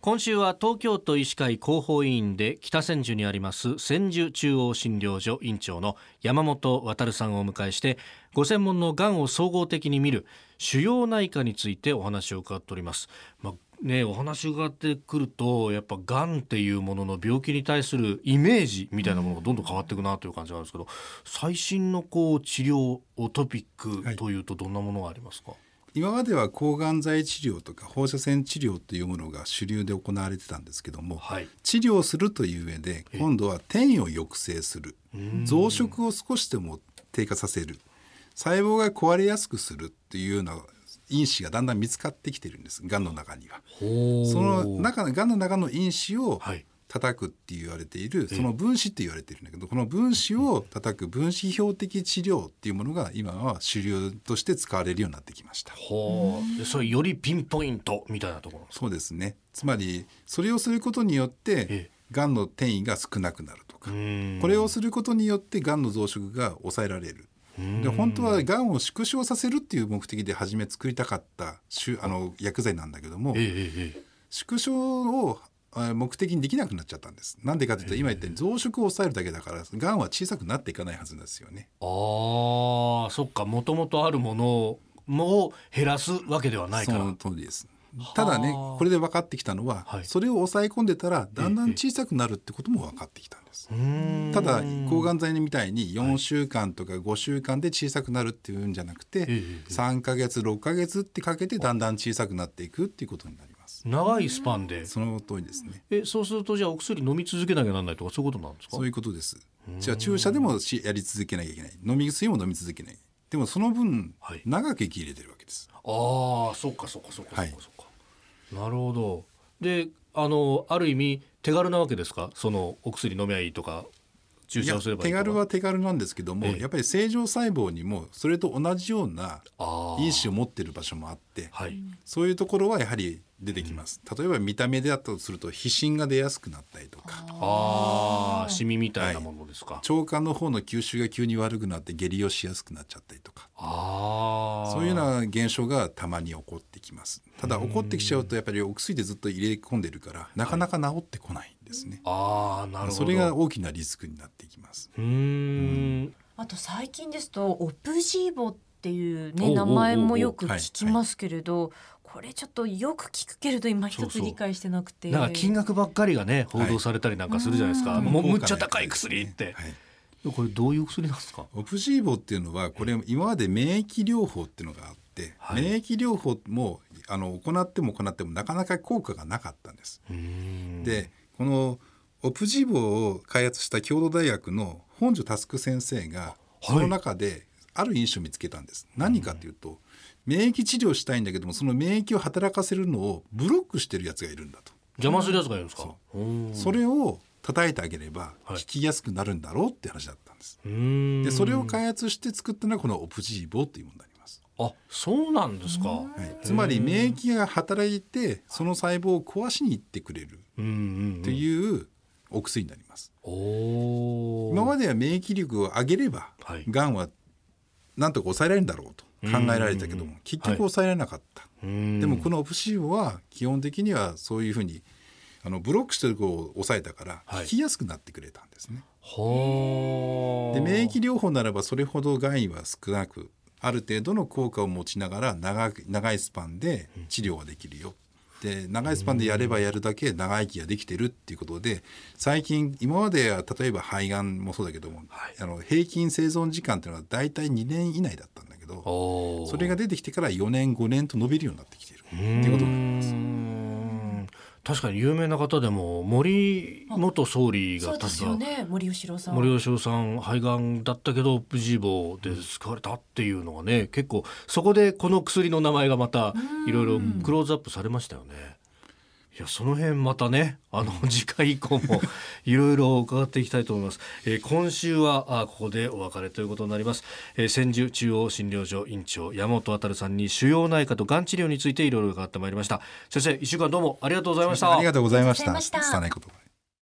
今週は東京都医師会広報委員で北千住にあります千住中央診療所院長の山本渉さんをお迎えしてご専門のがんを総合的に見る腫瘍内科についてお話を伺っております、まあね、お話伺ってくるとやっぱがんっていうものの病気に対するイメージみたいなものがどんどん変わっていくなという感じなんですけど最新のこう治療トピックというとどんなものがありますか、はい今までは抗がん剤治療とか放射線治療というものが主流で行われてたんですけども、はい、治療するという上で今度は転移を抑制する。増殖を少しでも低下させる。細胞が壊れやすくするっていうような因子がだんだん見つかってきてるんです。がんの中には。その中がんの中の因子を、はい叩くって言われているその分子って言われているんだけどこの分子を叩く分子標的治療っていうものが今は主流として使われるようになってきました。ほう。それよりピンポイントみたいなところそうですね。つまりそれをすることによってがんの転移が少なくなるとかこれをすることによってがんの増殖が抑えられる。で本当はがんを縮小させるっていう目的で初め作りたかったあの薬剤なんだけども、縮小を目的にできなくなっちゃったんです。なんでかというと今言ったように増殖を抑えるだけだからがんは小さくなっていかないはずですよね。ああそっかもともとあるものも減らすわけではないから。その通りです。ただねこれで分かってきたのは、はい、それを抑え込んでたらだんだん小さくなるってことも分かってきたんです。ただ抗がん剤みたいに4週間とか5週間で小さくなるっていうんじゃなくて、はい、3か月6か月ってかけてだんだん小さくなっていくっていうことになります。長いスパンで。その通りですね。えそうするとじゃあお薬飲み続けなきゃならないとかそういうことなんですか？そういうことです。じゃあ注射でもしやり続けなきゃいけない。飲み薬も飲み続けない。でもその分、はい、長く生き入れてるわけです。ああそっかそっかそっかそっかそっか、なるほど。であのある意味手軽なわけですか？そのお薬飲めばいいとか注射をすれば手軽は手軽なんですけども、ええ、やっぱり正常細胞にもそれと同じような因子を持っている場所もあって、はい、そういうところはやはり出てきます、うん、例えば見た目であったとすると皮疹が出やすくなったりとか。ああシミみたいなものですか、はい、腸管の方の吸収が急に悪くなって下痢をしやすくなっちゃったりとか。あそういうような現象がたまに起こってきます。ただ起こってきちゃうとやっぱりお薬でずっと入れ込んでるからなかなか治ってこない。んですね、はい、あなるほど。それが大きなリスクになっていきます。うん。あと最近ですとオプジーボっていうね名前もよく聞きますけれど、これちょっとよく聞くけれど今一つ理解してなくて。だから金額ばっかりがね報道されたりなんかするじゃないですか、はい、もうむっちゃ高い薬って、はい、これどういう薬なんですか？オプジーボっていうのはこれ今まで免疫療法っていうのがあって、はい、免疫療法もあの行っても行ってもなかなか効果がなかったんです。でこのオプジーボを開発した京都大学の本庶佑先生がその中である印象を見つけたんです。何かというと免疫治療したいんだけどもその免疫を働かせるのをブロックしてるやつがいるんだと。邪魔するやつがいるんですか？それを叩いてあげれば効きやすくなるんだろうって話だったんです、はい、でそれを開発して作ったのがこのオプジーボというものになります。あそうなんですか、はい、つまり免疫が働いてその細胞を壊しにいってくれるっていうお薬になります。今までは免疫力を上げれば、はい、がんはなんとか抑えられるんだろうと考えられたけども結局抑えられなかった、はい、でもこのオプシーボは基本的にはそういうふうにあのブロックしてる子を抑えたから引きやすくなってくれたんですね。はい、で免疫療法ならばそれほど害は少なくある程度の効果を持ちながら長長いスパンで治療ができるよで長いスパンでやればやるだけ長生きができてるっていうことで最近今までは例えば肺がんもそうだけども、はい、あの平均生存時間っていうのは大体2年以内だったんだけどそれが出てきてから4年5年と伸びるようになってきてるっていうことになります。確かに有名な方でも森元総理が確か、ね、森喜朗さん。森喜朗さん肺がんだったけどプジーボで救われたっていうのがね結構そこでこの薬の名前がまたいろいろクローズアップされましたよね。いやその辺またねあの 次回以降も いろいろ伺っていきたいと思います、えー、今週はあここでお別れということになります、えー、千住中央診療所院長山本渉さんに腫瘍内科とがん治療についていろいろ伺ってまいりました。先生一週間どうもありがとうございました。ありがとうございました。伝えないこと